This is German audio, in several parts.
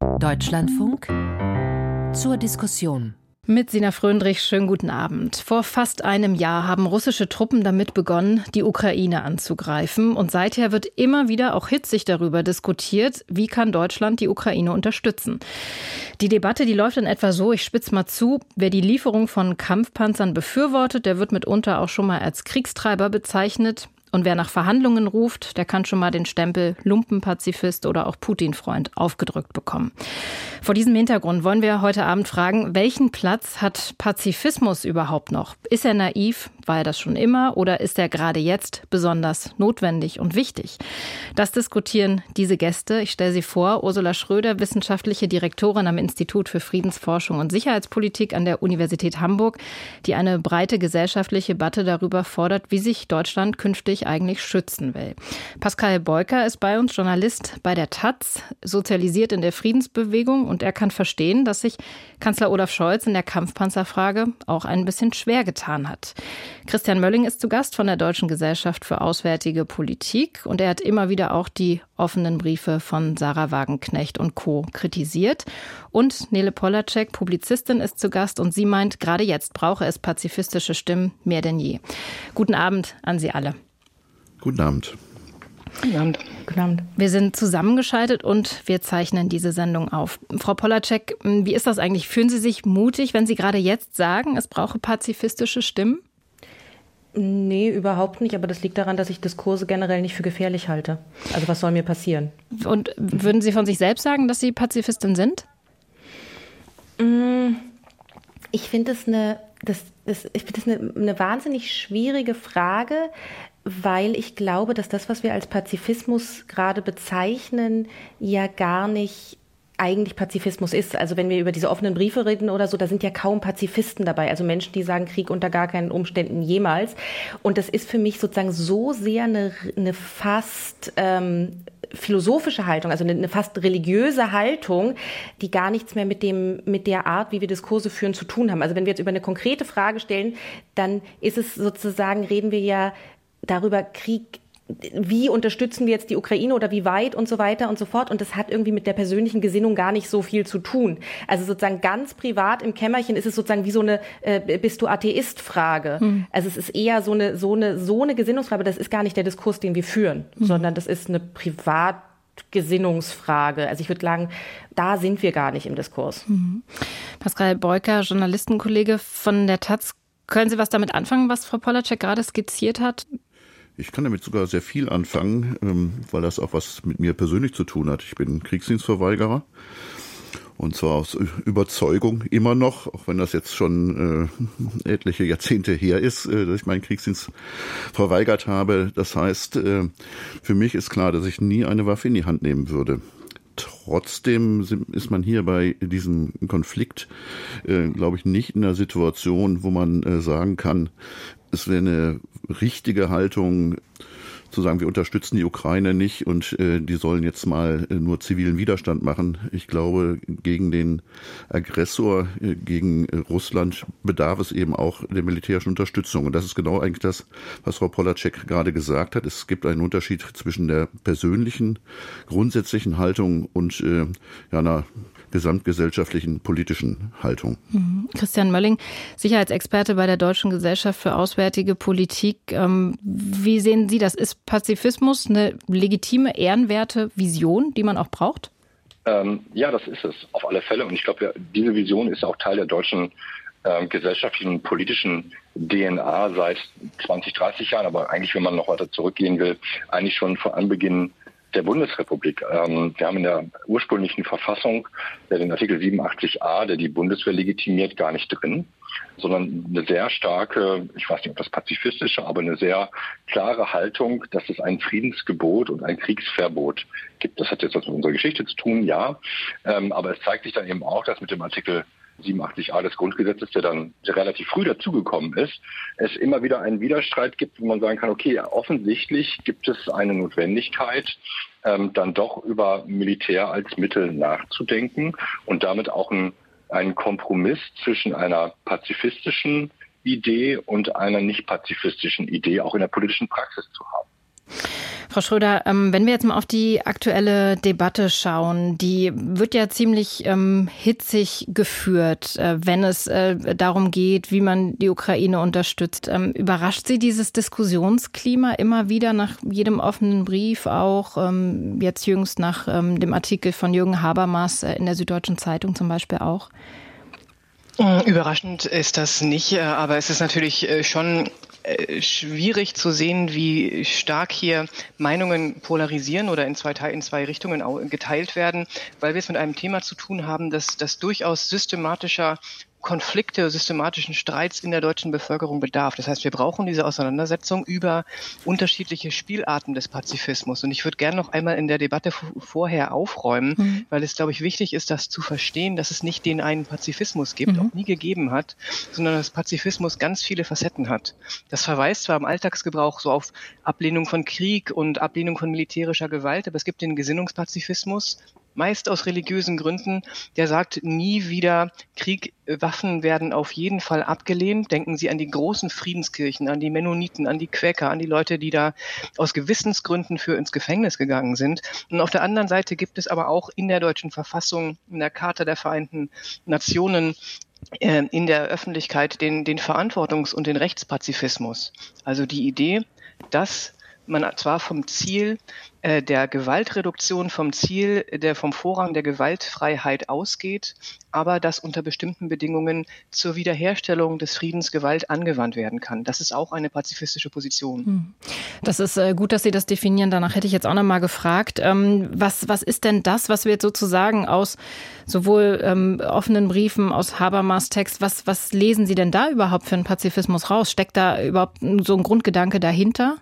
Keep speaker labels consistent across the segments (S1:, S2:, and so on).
S1: Deutschlandfunk zur Diskussion.
S2: Mit Sina Fröndrich, schönen guten Abend. Vor fast einem Jahr haben russische Truppen damit begonnen, die Ukraine anzugreifen. Und seither wird immer wieder auch hitzig darüber diskutiert, wie kann Deutschland die Ukraine unterstützen. Die Debatte, die läuft in etwa so, ich spitze mal zu, wer die Lieferung von Kampfpanzern befürwortet, der wird mitunter auch schon mal als Kriegstreiber bezeichnet. Und wer nach Verhandlungen ruft, der kann schon mal den Stempel Lumpenpazifist oder auch Putin-Freund aufgedrückt bekommen. Vor diesem Hintergrund wollen wir heute Abend fragen, welchen Platz hat Pazifismus überhaupt noch? Ist er naiv? War er das schon immer? Oder ist er gerade jetzt besonders notwendig und wichtig? Das diskutieren diese Gäste. Ich stelle sie vor. Ursula Schröder, wissenschaftliche Direktorin am Institut für Friedensforschung und Sicherheitspolitik an der Universität Hamburg, die eine breite gesellschaftliche Debatte darüber fordert, wie sich Deutschland künftig sich eigentlich schützen will. Pascal Beuker ist bei uns Journalist bei der Taz, sozialisiert in der Friedensbewegung und er kann verstehen, dass sich Kanzler Olaf Scholz in der Kampfpanzerfrage auch ein bisschen schwer getan hat. Christian Mölling ist zu Gast von der Deutschen Gesellschaft für Auswärtige Politik und er hat immer wieder auch die offenen Briefe von Sarah Wagenknecht und Co. kritisiert. Und Nele Polacek, Publizistin, ist zu Gast und sie meint, gerade jetzt brauche es pazifistische Stimmen mehr denn je. Guten Abend an Sie alle.
S3: Guten Abend.
S2: Guten Abend. Guten Abend. Wir sind zusammengeschaltet und wir zeichnen diese Sendung auf. Frau Polacek, wie ist das eigentlich? Fühlen Sie sich mutig, wenn Sie gerade jetzt sagen, es brauche pazifistische Stimmen?
S4: Nee, überhaupt nicht. Aber das liegt daran, dass ich Diskurse generell nicht für gefährlich halte. Also was soll mir passieren?
S2: Und würden Sie von sich selbst sagen, dass Sie Pazifistin sind?
S4: Mm, ich finde es eine, das, das, ich finde das eine, eine wahnsinnig schwierige Frage, weil ich glaube, dass das, was wir als Pazifismus gerade bezeichnen, ja gar nicht eigentlich Pazifismus ist. Also wenn wir über diese offenen Briefe reden oder so, da sind ja kaum Pazifisten dabei. Also Menschen, die sagen Krieg unter gar keinen Umständen jemals. Und das ist für mich sozusagen so sehr eine, eine fast ähm, philosophische Haltung, also eine, fast religiöse Haltung, die gar nichts mehr mit dem, mit der Art, wie wir Diskurse führen, zu tun haben. Also wenn wir jetzt über eine konkrete Frage stellen, dann ist es sozusagen, reden wir ja darüber Krieg wie unterstützen wir jetzt die Ukraine oder wie weit und so weiter und so fort. Und das hat irgendwie mit der persönlichen Gesinnung gar nicht so viel zu tun. Also sozusagen ganz privat im Kämmerchen ist es sozusagen wie so eine äh, Bist du Atheist-Frage. Hm. Also es ist eher so eine, so eine, so eine Gesinnungsfrage. Das ist gar nicht der Diskurs, den wir führen, hm. sondern das ist eine privat Gesinnungsfrage. Also ich würde sagen, da sind wir gar nicht im Diskurs. Mhm.
S2: Pascal Beuker, Journalistenkollege von der Taz. Können Sie was damit anfangen, was Frau Polacek gerade skizziert hat?
S3: Ich kann damit sogar sehr viel anfangen, ähm, weil das auch was mit mir persönlich zu tun hat. Ich bin Kriegsdienstverweigerer. Und zwar aus Überzeugung immer noch, auch wenn das jetzt schon äh, etliche Jahrzehnte her ist, äh, dass ich meinen Kriegsdienst verweigert habe. Das heißt, äh, für mich ist klar, dass ich nie eine Waffe in die Hand nehmen würde. Trotzdem ist man hier bei diesem Konflikt, äh, glaube ich, nicht in der Situation, wo man äh, sagen kann, es wäre eine richtige Haltung zu sagen, wir unterstützen die Ukraine nicht und äh, die sollen jetzt mal äh, nur zivilen Widerstand machen. Ich glaube, gegen den Aggressor, äh, gegen Russland bedarf es eben auch der militärischen Unterstützung. Und das ist genau eigentlich das, was Frau Polacek gerade gesagt hat. Es gibt einen Unterschied zwischen der persönlichen, grundsätzlichen Haltung und äh, ja, einer gesamtgesellschaftlichen politischen Haltung.
S2: Mhm. Christian Mölling, Sicherheitsexperte bei der Deutschen Gesellschaft für Auswärtige Politik. Ähm, wie sehen Sie das? Ist Pazifismus eine legitime, ehrenwerte Vision, die man auch braucht?
S5: Ähm, ja, das ist es auf alle Fälle. Und ich glaube, diese Vision ist auch Teil der deutschen äh, gesellschaftlichen politischen DNA seit 20, 30 Jahren. Aber eigentlich, wenn man noch weiter zurückgehen will, eigentlich schon von Anbeginn der Bundesrepublik. Ähm, wir haben in der ursprünglichen Verfassung ja, den Artikel 87a, der die Bundeswehr legitimiert, gar nicht drin, sondern eine sehr starke, ich weiß nicht, ob das pazifistische, aber eine sehr klare Haltung, dass es ein Friedensgebot und ein Kriegsverbot gibt. Das hat jetzt was mit unserer Geschichte zu tun, ja, ähm, aber es zeigt sich dann eben auch, dass mit dem Artikel 87a des Grundgesetzes, der dann relativ früh dazugekommen ist, es immer wieder einen Widerstreit gibt, wo man sagen kann, okay, offensichtlich gibt es eine Notwendigkeit, ähm, dann doch über Militär als Mittel nachzudenken und damit auch ein, einen Kompromiss zwischen einer pazifistischen Idee und einer nicht pazifistischen Idee auch in der politischen Praxis zu haben.
S2: Frau Schröder, ähm, wenn wir jetzt mal auf die aktuelle Debatte schauen, die wird ja ziemlich ähm, hitzig geführt, äh, wenn es äh, darum geht, wie man die Ukraine unterstützt. Ähm, überrascht Sie dieses Diskussionsklima immer wieder nach jedem offenen Brief, auch jetzt jüngst nach dem Artikel von Jürgen Habermas äh, in der Süddeutschen Zeitung zum Beispiel auch?
S6: Überraschend ist das nicht, aber es ist natürlich schon schwierig zu sehen, wie stark hier Meinungen polarisieren oder in zwei, in zwei Richtungen geteilt werden, weil wir es mit einem Thema zu tun haben, das, das durchaus systematischer Konflikte, systematischen Streits in der deutschen Bevölkerung bedarf. Das heißt, wir brauchen diese Auseinandersetzung über unterschiedliche Spielarten des Pazifismus. Und ich würde gerne noch einmal in der Debatte vorher aufräumen, mhm. weil es, glaube ich, wichtig ist, das zu verstehen, dass es nicht den einen Pazifismus gibt, mhm. auch nie gegeben hat, sondern dass Pazifismus ganz viele Facetten hat. Das verweist zwar im Alltagsgebrauch so auf Ablehnung von Krieg und Ablehnung von militärischer Gewalt, aber es gibt den Gesinnungspazifismus, meist aus religiösen Gründen, der sagt, nie wieder Krieg, äh, Waffen werden auf jeden Fall abgelehnt. Denken Sie an die großen Friedenskirchen, an die Mennoniten, an die Quäker, an die Leute, die da aus Gewissensgründen für ins Gefängnis gegangen sind. Und auf der anderen Seite gibt es aber auch in der deutschen Verfassung, in der Charta der Vereinten Nationen, äh, in der Öffentlichkeit den, den Verantwortungs- und den Rechtspazifismus. Also die Idee, dass man zwar vom Ziel äh, der Gewaltreduktion, vom Ziel der vom Vorrang der Gewaltfreiheit ausgeht, aber dass unter bestimmten Bedingungen zur Wiederherstellung des Friedens Gewalt angewandt werden kann. Das ist auch eine pazifistische Position. Hm.
S2: Das ist äh, gut, dass Sie das definieren. Danach hätte ich jetzt auch noch mal gefragt, ähm, was was ist denn das, was wir jetzt sozusagen aus sowohl ähm, offenen Briefen aus Habermas Text, was was lesen Sie denn da überhaupt für einen Pazifismus raus? Steckt da überhaupt so ein Grundgedanke dahinter?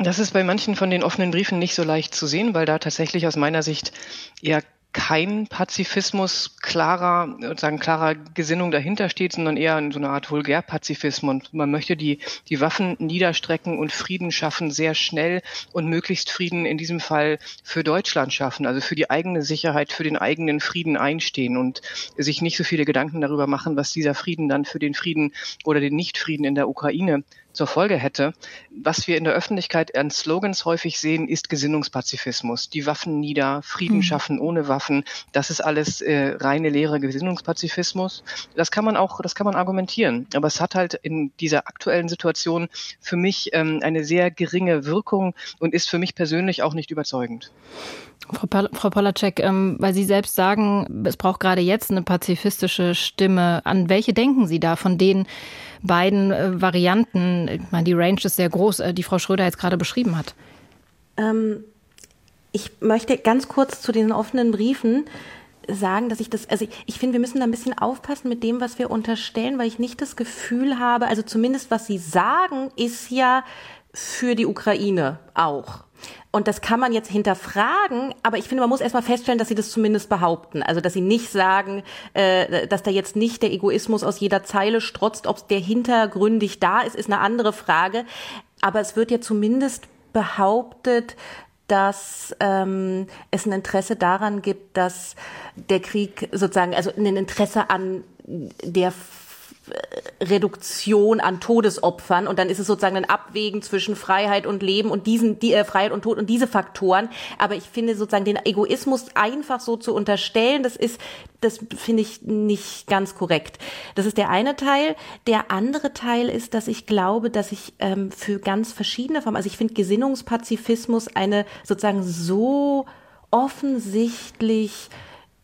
S6: Das ist bei manchen von den offenen Briefen nicht so leicht zu sehen, weil da tatsächlich aus meiner Sicht eher kein Pazifismus klarer, sozusagen klarer Gesinnung dahinter steht, sondern eher in so einer Art Vulgärpazifismus. Und man möchte die, die Waffen niederstrecken und Frieden schaffen, sehr schnell und möglichst Frieden in diesem Fall für Deutschland schaffen, also für die eigene Sicherheit, für den eigenen Frieden einstehen und sich nicht so viele Gedanken darüber machen, was dieser Frieden dann für den Frieden oder den Nichtfrieden in der Ukraine zur Folge hätte. Was wir in der Öffentlichkeit an Slogans häufig sehen, ist Gesinnungspazifismus. Die Waffen nieder, Frieden mhm. schaffen ohne Waffen. Das ist alles äh, reine leere Gesinnungspazifismus. Das kann man auch, das kann man argumentieren. Aber es hat halt in dieser aktuellen Situation für mich ähm, eine sehr geringe Wirkung und ist für mich persönlich auch nicht überzeugend.
S2: Frau, Polacek, ähm, weil Sie selbst sagen, es braucht gerade jetzt eine pazifistische Stimme. An welche denken Sie da von den beiden äh, Varianten? Ich meine, die Range ist sehr groß, äh, die Frau Schröder jetzt gerade beschrieben hat.
S4: Ähm, ich möchte ganz kurz zu den offenen Briefen sagen, dass ich das, also ich, ich finde, wir müssen da ein bisschen aufpassen mit dem, was wir unterstellen, weil ich nicht das Gefühl habe, also zumindest was Sie sagen, ist ja für die Ukraine auch. Und das kann man jetzt hinterfragen, aber ich finde, man muss erstmal feststellen, dass sie das zumindest behaupten. Also, dass sie nicht sagen, äh, dass da jetzt nicht der Egoismus aus jeder Zeile strotzt. Ob der hintergründig da ist, ist eine andere Frage. Aber es wird ja zumindest behauptet, dass ähm, es ein Interesse daran gibt, dass der Krieg sozusagen, also ein Interesse an der Reduktion an Todesopfern und dann ist es sozusagen ein Abwägen zwischen Freiheit und Leben und diesen die äh, Freiheit und Tod und diese Faktoren. Aber ich finde sozusagen den Egoismus einfach so zu unterstellen, das ist das finde ich nicht ganz korrekt. Das ist der eine Teil. Der andere Teil ist, dass ich glaube, dass ich ähm, für ganz verschiedene Formen, also ich finde Gesinnungspazifismus eine sozusagen so offensichtlich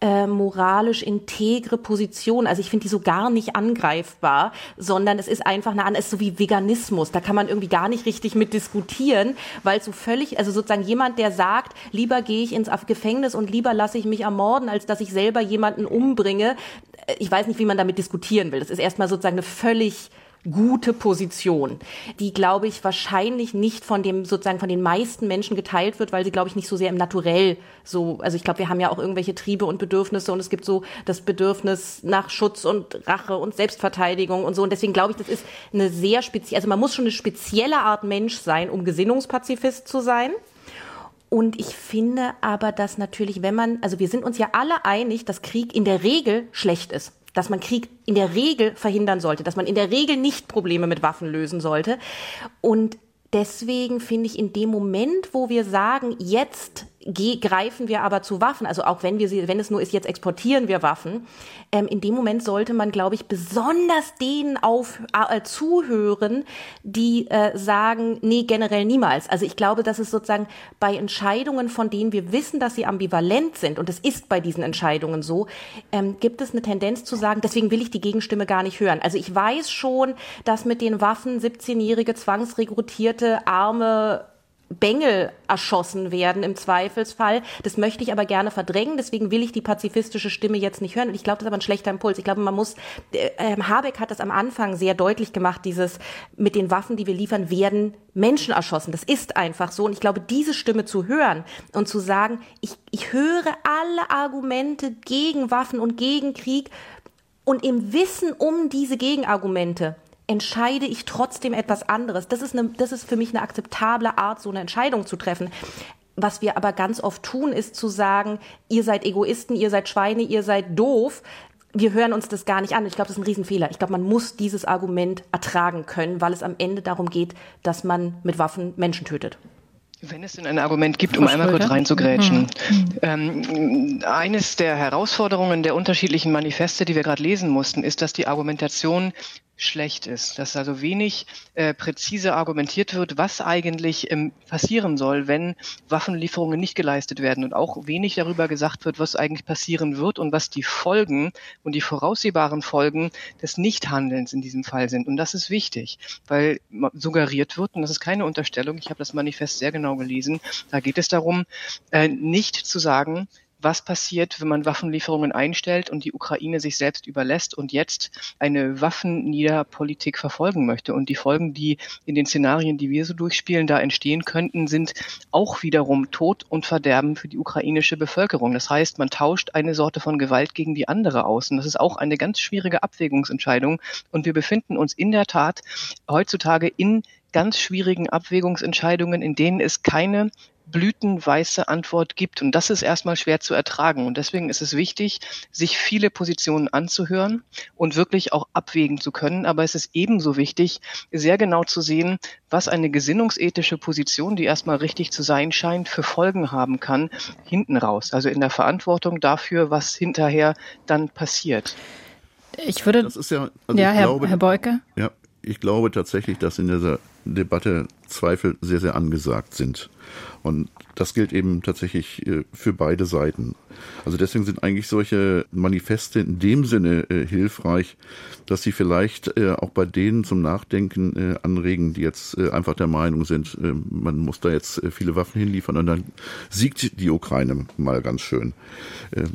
S4: äh, moralisch integre Position. Also ich finde die so gar nicht angreifbar, sondern es ist einfach eine andere, es ist so wie Veganismus. Da kann man irgendwie gar nicht richtig mit diskutieren, weil so völlig, also sozusagen jemand, der sagt, lieber gehe ich ins Gefängnis und lieber lasse ich mich ermorden, als dass ich selber jemanden umbringe. Äh, ich weiß nicht, wie man damit diskutieren will. Das ist erstmal sozusagen eine völlig gute Position, die, glaube ich, wahrscheinlich nicht von dem sozusagen von den meisten Menschen geteilt wird, weil sie, glaube ich, nicht so sehr im Naturell so, also ich glaube, wir haben ja auch irgendwelche Triebe und Bedürfnisse und es gibt so das Bedürfnis nach Schutz und Rache und Selbstverteidigung und so und deswegen glaube ich, das ist eine sehr spezielle, also man muss schon eine spezielle Art Mensch sein, um Gesinnungspazifist zu sein. Und ich finde aber, dass natürlich, wenn man, also wir sind uns ja alle einig, dass Krieg in der Regel schlecht ist dass man Krieg in der Regel verhindern sollte, dass man in der Regel nicht Probleme mit Waffen lösen sollte. Und deswegen finde ich in dem Moment, wo wir sagen, jetzt greifen wir aber zu Waffen, also auch wenn wir sie, wenn es nur ist, jetzt exportieren wir Waffen, ähm, in dem Moment sollte man, glaube ich, besonders denen auf äh, zuhören, die äh, sagen, nee, generell niemals. Also ich glaube, dass es sozusagen bei Entscheidungen, von denen wir wissen, dass sie ambivalent sind, und es ist bei diesen Entscheidungen so, ähm, gibt es eine Tendenz zu sagen, deswegen will ich die Gegenstimme gar nicht hören. Also ich weiß schon, dass mit den Waffen 17-jährige zwangsrekrutierte arme Bengel erschossen werden im Zweifelsfall. Das möchte ich aber gerne verdrängen. Deswegen will ich die pazifistische Stimme jetzt nicht hören. Und ich glaube, das ist aber ein schlechter Impuls. Ich glaube, man muss, äh, ähm, Habeck hat das am Anfang sehr deutlich gemacht, dieses mit den Waffen, die wir liefern, werden Menschen erschossen. Das ist einfach so. Und ich glaube, diese Stimme zu hören und zu sagen, ich, ich höre alle Argumente gegen Waffen und gegen Krieg und im Wissen um diese Gegenargumente entscheide ich trotzdem etwas anderes. Das ist, eine, das ist für mich eine akzeptable Art, so eine Entscheidung zu treffen. Was wir aber ganz oft tun, ist zu sagen, ihr seid Egoisten, ihr seid Schweine, ihr seid doof. Wir hören uns das gar nicht an. Ich glaube, das ist ein Riesenfehler. Ich glaube, man muss dieses Argument ertragen können, weil es am Ende darum geht, dass man mit Waffen Menschen tötet.
S6: Wenn es denn ein Argument gibt, um einmal kurz reinzugrätschen. Mhm. Ähm, eines der Herausforderungen der unterschiedlichen Manifeste, die wir gerade lesen mussten, ist, dass die Argumentation schlecht ist, dass also wenig äh, präzise argumentiert wird, was eigentlich ähm, passieren soll, wenn Waffenlieferungen nicht geleistet werden und auch wenig darüber gesagt wird, was eigentlich passieren wird und was die Folgen und die voraussehbaren Folgen des Nichthandelns in diesem Fall sind. Und das ist wichtig, weil suggeriert wird, und das ist keine Unterstellung, ich habe das Manifest sehr genau gelesen, da geht es darum, äh, nicht zu sagen, was passiert, wenn man Waffenlieferungen einstellt und die Ukraine sich selbst überlässt und jetzt eine Waffenniederpolitik verfolgen möchte. Und die Folgen, die in den Szenarien, die wir so durchspielen, da entstehen könnten, sind auch wiederum Tod und Verderben für die ukrainische Bevölkerung. Das heißt, man tauscht eine Sorte von Gewalt gegen die andere aus. Und das ist auch eine ganz schwierige Abwägungsentscheidung. Und wir befinden uns in der Tat heutzutage in ganz schwierigen Abwägungsentscheidungen, in denen es keine blütenweiße Antwort gibt. Und das ist erstmal schwer zu ertragen. Und deswegen ist es wichtig, sich viele Positionen anzuhören und wirklich auch abwägen zu können. Aber es ist ebenso wichtig, sehr genau zu sehen, was eine gesinnungsethische Position, die erstmal richtig zu sein scheint, für Folgen haben kann, hinten raus. Also in der Verantwortung dafür, was hinterher dann passiert.
S2: Ich würde.
S3: Das ist ja,
S2: also ja Herr, glaube, Herr Beuke.
S3: Ja, ich glaube tatsächlich, dass in dieser Debatte Zweifel sehr, sehr angesagt sind. Und das gilt eben tatsächlich äh, für beide Seiten. Also deswegen sind eigentlich solche Manifeste in dem Sinne äh, hilfreich, dass sie vielleicht äh, auch bei denen zum Nachdenken anregen, die jetzt einfach der Meinung sind, man muss da jetzt viele Waffen hinliefern und dann siegt die Ukraine mal ganz schön.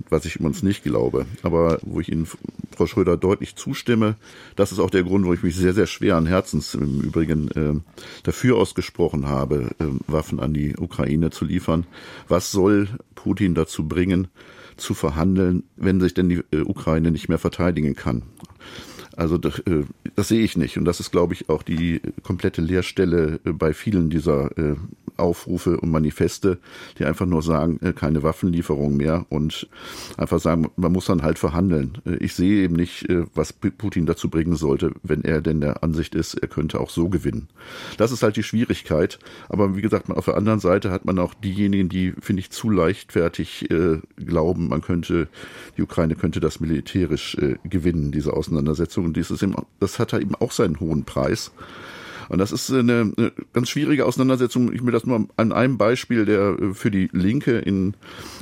S3: was ich übrigens nicht glaube. Aber wo ich Ihnen, Frau Schröder, deutlich zustimme, das ist auch der Grund, wo ich mich sehr, sehr schwer an Herzens im Übrigen dafür ausgesprochen habe, Waffen an die Ukraine zu liefern. Was soll Putin dazu bringen, zu verhandeln, wenn sich denn die äh, Ukraine nicht mehr verteidigen kann? Also das, äh, das sehe ich nicht. Und das ist, glaube ich, auch die komplette Leerstelle äh, bei vielen dieser äh, Aufrufe und Manifeste, die einfach nur sagen, keine Waffenlieferung mehr und einfach sagen, man muss dann halt verhandeln. Ich sehe eben nicht, was Putin dazu bringen sollte, wenn er denn der Ansicht ist, er könnte auch so gewinnen. Das ist halt die Schwierigkeit. Aber wie gesagt, auf der anderen Seite hat man auch diejenigen, die, finde ich, zu leichtfertig glauben, man könnte, die Ukraine könnte das militärisch gewinnen, diese Auseinandersetzung. Und dieses, das hat eben auch seinen hohen Preis. Und das ist eine, eine ganz schwierige Auseinandersetzung. Ich will das nur an einem Beispiel, der äh, für die Linke in,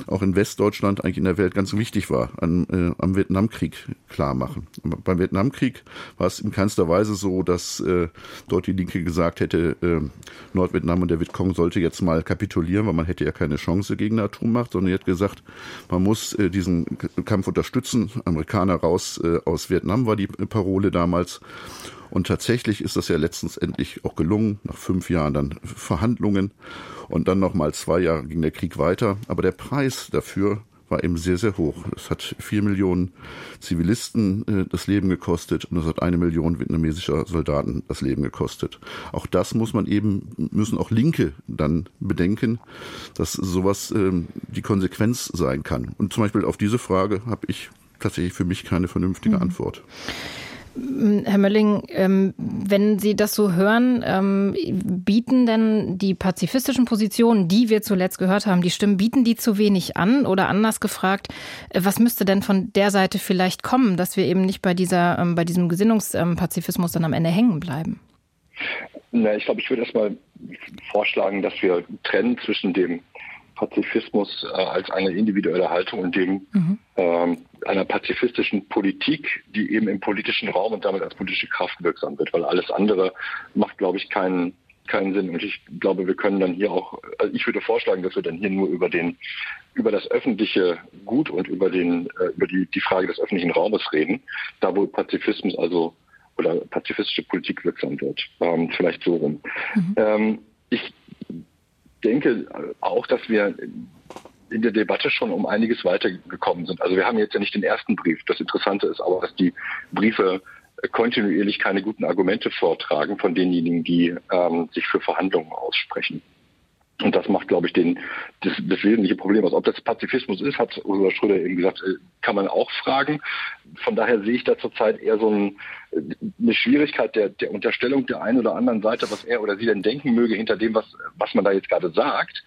S3: auch in Westdeutschland, eigentlich in der Welt ganz wichtig war, an, äh, am Vietnamkrieg klar machen. Beim Vietnamkrieg war es in keinster Weise so, dass äh, dort die Linke gesagt hätte, äh, Nordvietnam und der Vietcong sollte jetzt mal kapitulieren, weil man hätte ja keine Chance gegen eine Atommacht, sondern die hat gesagt, man muss äh, diesen Kampf unterstützen. Amerikaner raus äh, aus Vietnam war die Parole damals. Und tatsächlich ist das ja letztens endlich auch gelungen, nach fünf Jahren dann Verhandlungen. Und dann nochmal zwei Jahre ging der Krieg weiter. Aber der Preis dafür war eben sehr, sehr hoch. Es hat vier Millionen Zivilisten äh, das Leben gekostet und es hat eine Million vietnamesischer Soldaten das Leben gekostet. Auch das muss man eben, müssen auch Linke dann bedenken, dass sowas ähm, die Konsequenz sein kann. Und zum Beispiel auf diese Frage habe ich tatsächlich für mich keine vernünftige mhm. Antwort.
S2: Herr Mölling, ähm, wenn Sie das so hören, ähm, bieten denn die pazifistischen Positionen, die wir zuletzt gehört haben, die Stimmen, bieten die zu wenig an? Oder anders gefragt, äh, was müsste denn von der Seite vielleicht kommen, dass wir eben nicht bei dieser, ähm, bei diesem Gesinnungspazifismus dann am Ende hängen bleiben?
S5: Na, ich glaube, ich würde erstmal vorschlagen, dass wir trennen zwischen dem Pazifismus äh, als eine individuelle Haltung und dem mhm. ähm, einer pazifistischen Politik, die eben im politischen Raum und damit als politische Kraft wirksam wird, weil alles andere macht, glaube ich, keinen keinen Sinn. Und ich glaube, wir können dann hier auch, also ich würde vorschlagen, dass wir dann hier nur über den, über das öffentliche Gut und über den, äh, über die, die Frage des öffentlichen Raumes reden, da wo Pazifismus also oder pazifistische Politik wirksam wird. Ähm, vielleicht so rum. Mhm. Ähm, ich denke auch, dass wir in der Debatte schon um einiges weitergekommen sind. Also wir haben jetzt ja nicht den ersten Brief. Das Interessante ist aber, dass die Briefe kontinuierlich keine guten Argumente vortragen von denjenigen, die ähm, sich für Verhandlungen aussprechen. Und das macht, glaube ich, den, das, das wesentliche Problem aus. Ob das Pazifismus ist, hat Ursula Schröder eben gesagt, äh, kann man auch fragen. Von daher sehe ich da zurzeit eher so ein, eine Schwierigkeit der, der Unterstellung der einen oder anderen Seite, was er oder sie denn denken möge hinter dem, was, was man da jetzt gerade sagt.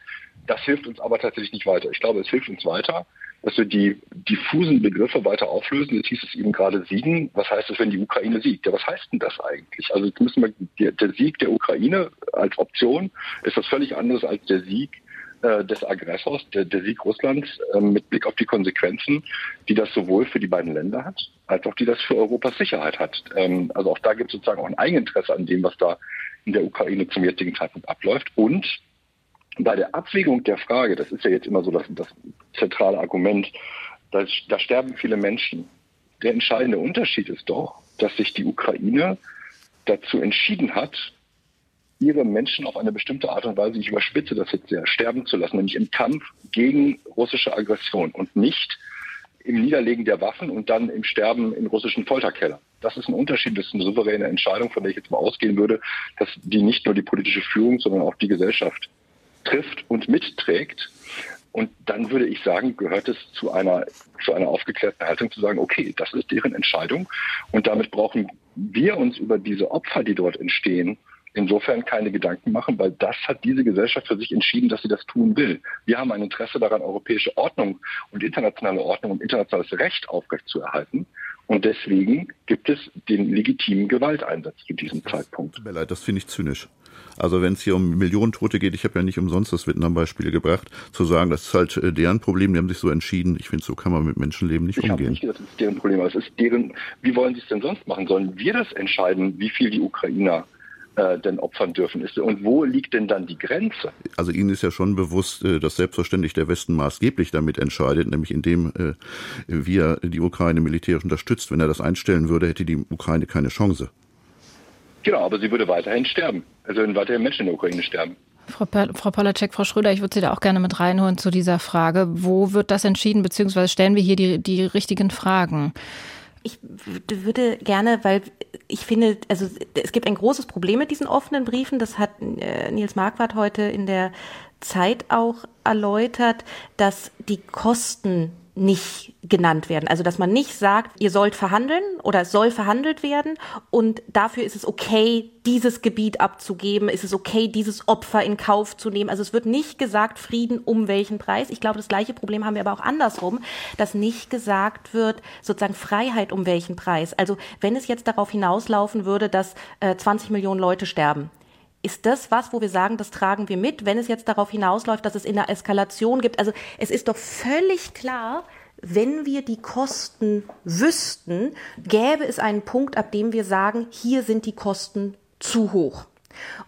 S5: Das hilft uns aber tatsächlich nicht weiter. Ich glaube, es hilft uns weiter, dass wir die diffusen Begriffe weiter auflösen. Jetzt hieß es eben gerade siegen. Was heißt es, wenn die Ukraine siegt? Ja, was heißt denn das eigentlich? Also müssen wir, der, der Sieg der Ukraine als Option ist was völlig anderes als der Sieg äh, des Aggressors, der, der Sieg Russlands, äh, mit Blick auf die Konsequenzen, die das sowohl für die beiden Länder hat, als auch die das für Europas Sicherheit hat. Ähm, also auch da gibt es sozusagen auch ein Eigeninteresse an dem, was da in der Ukraine zum jetzigen Zeitpunkt abläuft. Und bei der Abwägung der Frage, das ist ja jetzt immer so das, das zentrale Argument, da, da sterben viele Menschen. Der entscheidende Unterschied ist doch, dass sich die Ukraine dazu entschieden hat, ihre Menschen auf eine bestimmte Art und Weise, ich überspitze das jetzt sehr, sterben zu lassen, nämlich im Kampf gegen russische Aggression und nicht im Niederlegen der Waffen und dann im Sterben in russischen Folterkeller. Das ist ein Unterschied, das ist eine souveräne Entscheidung, von der ich jetzt mal ausgehen würde, dass die nicht nur die politische Führung, sondern auch die Gesellschaft trifft und mitträgt. Und dann würde ich sagen, gehört es zu einer, zu einer aufgeklärten Haltung zu sagen, okay, das ist deren Entscheidung. Und damit brauchen wir uns über diese Opfer, die dort entstehen, insofern keine Gedanken machen, weil das hat diese Gesellschaft für sich entschieden, dass sie das tun will. Wir haben ein Interesse daran, europäische Ordnung und internationale Ordnung und internationales Recht aufrechtzuerhalten. Und deswegen gibt es den legitimen Gewalteinsatz zu diesem Zeitpunkt.
S3: Tut mir leid, das finde ich zynisch. Also wenn es hier um Millionen Tote geht, ich habe ja nicht umsonst das Vietnam-Beispiel gebracht, zu sagen, das ist halt äh, deren Problem, die haben sich so entschieden. Ich finde, so kann man mit Menschenleben nicht
S5: ich
S3: umgehen.
S5: Ich habe nicht gesagt, das ist deren Problem, aber es ist deren, wie wollen sie es denn sonst machen? Sollen wir das entscheiden, wie viel die Ukrainer äh, denn opfern dürfen ist. Und wo liegt denn dann die Grenze?
S3: Also Ihnen ist ja schon bewusst, äh, dass selbstverständlich der Westen maßgeblich damit entscheidet, nämlich indem äh, wie er die Ukraine militärisch unterstützt. Wenn er das einstellen würde, hätte die Ukraine keine Chance.
S5: Genau, aber sie würde weiterhin sterben. Also würden weiterhin Menschen in der Ukraine sterben.
S2: Frau, Frau Polacek, Frau Schröder, ich würde Sie da auch gerne mit reinholen zu dieser Frage. Wo wird das entschieden, beziehungsweise stellen wir hier die, die richtigen Fragen?
S4: Ich würde gerne, weil ich finde, also es gibt ein großes Problem mit diesen offenen Briefen. Das hat äh, Nils Marquardt heute in der Zeit auch erläutert, dass die Kosten nicht genannt werden. Also dass man nicht sagt, ihr sollt verhandeln oder es soll verhandelt werden und dafür ist es okay, dieses Gebiet abzugeben, ist es okay, dieses Opfer in Kauf zu nehmen. Also es wird nicht gesagt, Frieden um welchen Preis. Ich glaube, das gleiche Problem haben wir aber auch andersrum, dass nicht gesagt wird, sozusagen Freiheit um welchen Preis. Also wenn es jetzt darauf hinauslaufen würde, dass äh, 20 Millionen Leute sterben, ist das was, wo wir sagen, das tragen wir mit, wenn es jetzt darauf hinausläuft, dass es in der Eskalation gibt? Also es ist doch völlig klar, wenn wir die Kosten wüssten, gäbe es einen Punkt, ab dem wir sagen, hier sind die Kosten zu hoch.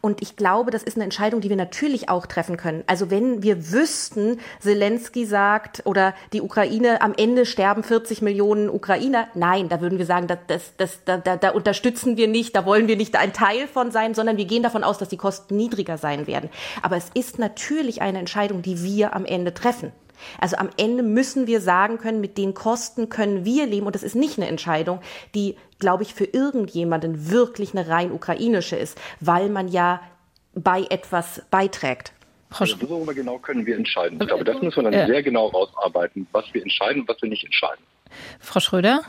S4: Und ich glaube, das ist eine Entscheidung, die wir natürlich auch treffen können. Also wenn wir wüssten, Zelensky sagt oder die Ukraine, am Ende sterben 40 Millionen Ukrainer, nein, da würden wir sagen, das, das, das, da, da, da unterstützen wir nicht, da wollen wir nicht ein Teil von sein, sondern wir gehen davon aus, dass die Kosten niedriger sein werden. Aber es ist natürlich eine Entscheidung, die wir am Ende treffen. Also am Ende müssen wir sagen können, mit den Kosten können wir leben. Und das ist nicht eine Entscheidung, die, glaube ich, für irgendjemanden wirklich eine rein ukrainische ist, weil man ja bei etwas beiträgt.
S5: Also worüber genau können wir entscheiden? Ich glaube, das müssen wir dann ja. sehr genau rausarbeiten, was wir entscheiden und was wir nicht entscheiden.
S2: Frau Schröder?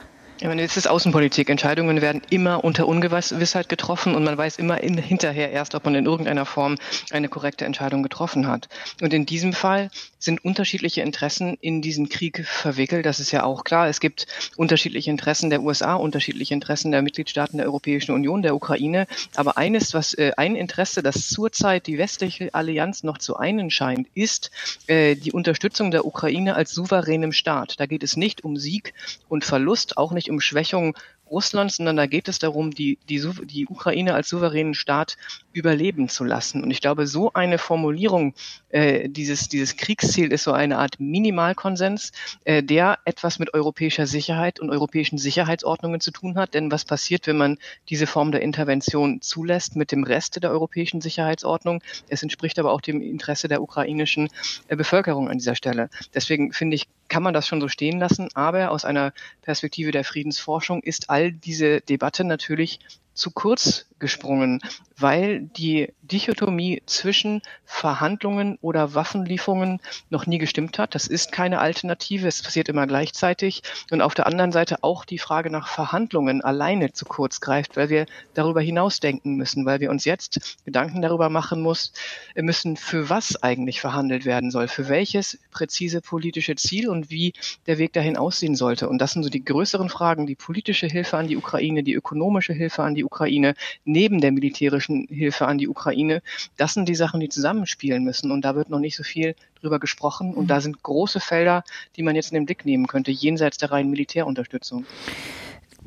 S6: Ich meine, es ist Außenpolitik. Entscheidungen werden immer unter Ungewissheit getroffen und man weiß immer in, hinterher erst, ob man in irgendeiner Form eine korrekte Entscheidung getroffen hat. Und in diesem Fall sind unterschiedliche Interessen in diesen Krieg verwickelt. Das ist ja auch klar. Es gibt unterschiedliche Interessen der USA, unterschiedliche Interessen der Mitgliedstaaten der Europäischen Union, der Ukraine. Aber eines, was äh, ein Interesse, das zurzeit die westliche Allianz noch zu einen scheint, ist äh, die Unterstützung der Ukraine als souveränem Staat. Da geht es nicht um Sieg und Verlust, auch nicht um Schwächung Russlands, sondern da geht es darum, die, die, die Ukraine als souveränen Staat überleben zu lassen. Und ich glaube, so eine Formulierung äh, dieses, dieses Kriegsziel ist so eine Art Minimalkonsens, äh, der etwas mit europäischer Sicherheit und europäischen Sicherheitsordnungen zu tun hat. Denn was passiert, wenn man diese Form der Intervention zulässt mit dem Rest der europäischen Sicherheitsordnung? Es entspricht aber auch dem Interesse der ukrainischen äh, Bevölkerung an dieser Stelle. Deswegen finde ich, kann man das schon so stehen lassen, aber aus einer Perspektive der Friedensforschung ist all diese Debatte natürlich zu kurz gesprungen, weil die Dichotomie zwischen Verhandlungen oder Waffenlieferungen noch nie gestimmt hat. Das ist keine Alternative, es passiert immer gleichzeitig. Und auf der anderen Seite auch die Frage nach Verhandlungen alleine zu kurz greift, weil wir darüber hinausdenken müssen, weil wir uns jetzt Gedanken darüber machen muss, müssen, für was eigentlich verhandelt werden soll, für welches präzise politische Ziel und wie der Weg dahin aussehen sollte. Und das sind so die größeren Fragen, die politische Hilfe an die Ukraine, die ökonomische Hilfe an die Ukraine, neben der militärischen Hilfe an die Ukraine. Das sind die Sachen, die zusammenspielen müssen. Und da wird noch nicht so viel drüber gesprochen. Und da sind große Felder, die man jetzt in den Blick nehmen könnte, jenseits der reinen Militärunterstützung.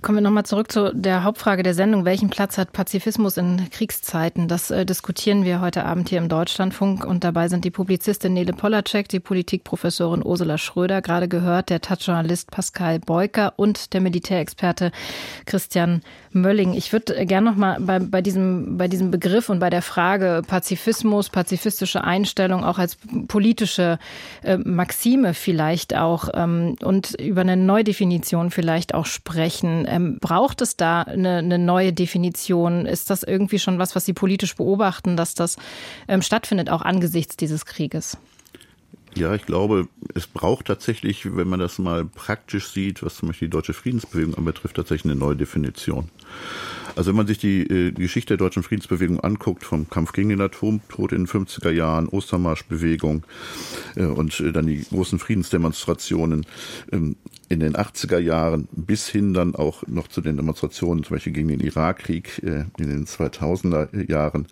S2: Kommen wir nochmal zurück zu der Hauptfrage der Sendung. Welchen Platz hat Pazifismus in Kriegszeiten? Das äh, diskutieren wir heute Abend hier im Deutschlandfunk. Und dabei sind die Publizistin Nele Polacek, die Politikprofessorin Ursula Schröder, gerade gehört, der Taz-Journalist Pascal Beuker und der Militärexperte Christian Mölling. Ich würde gerne nochmal bei, bei, diesem, bei diesem Begriff und bei der Frage Pazifismus, pazifistische Einstellung auch als politische äh, Maxime vielleicht auch ähm, und über eine Neudefinition vielleicht auch sprechen. Ähm, braucht es da eine, eine, neue Definition? Ist das irgendwie schon was, was Sie politisch beobachten, dass das ähm, stattfindet, auch angesichts dieses Krieges?
S3: Ja, ich glaube, es braucht tatsächlich, wenn man das mal praktisch sieht, was zum Beispiel die deutsche Friedensbewegung anbetrifft, tatsächlich eine neue Definition. Also wenn man sich die äh, Geschichte der deutschen Friedensbewegung anguckt, vom Kampf gegen den Atomtod in den 50er Jahren, Ostermarschbewegung äh, und äh, dann die großen Friedensdemonstrationen ähm, in den 80er Jahren bis hin dann auch noch zu den Demonstrationen, zum Beispiel gegen den Irakkrieg äh, in den 2000er Jahren,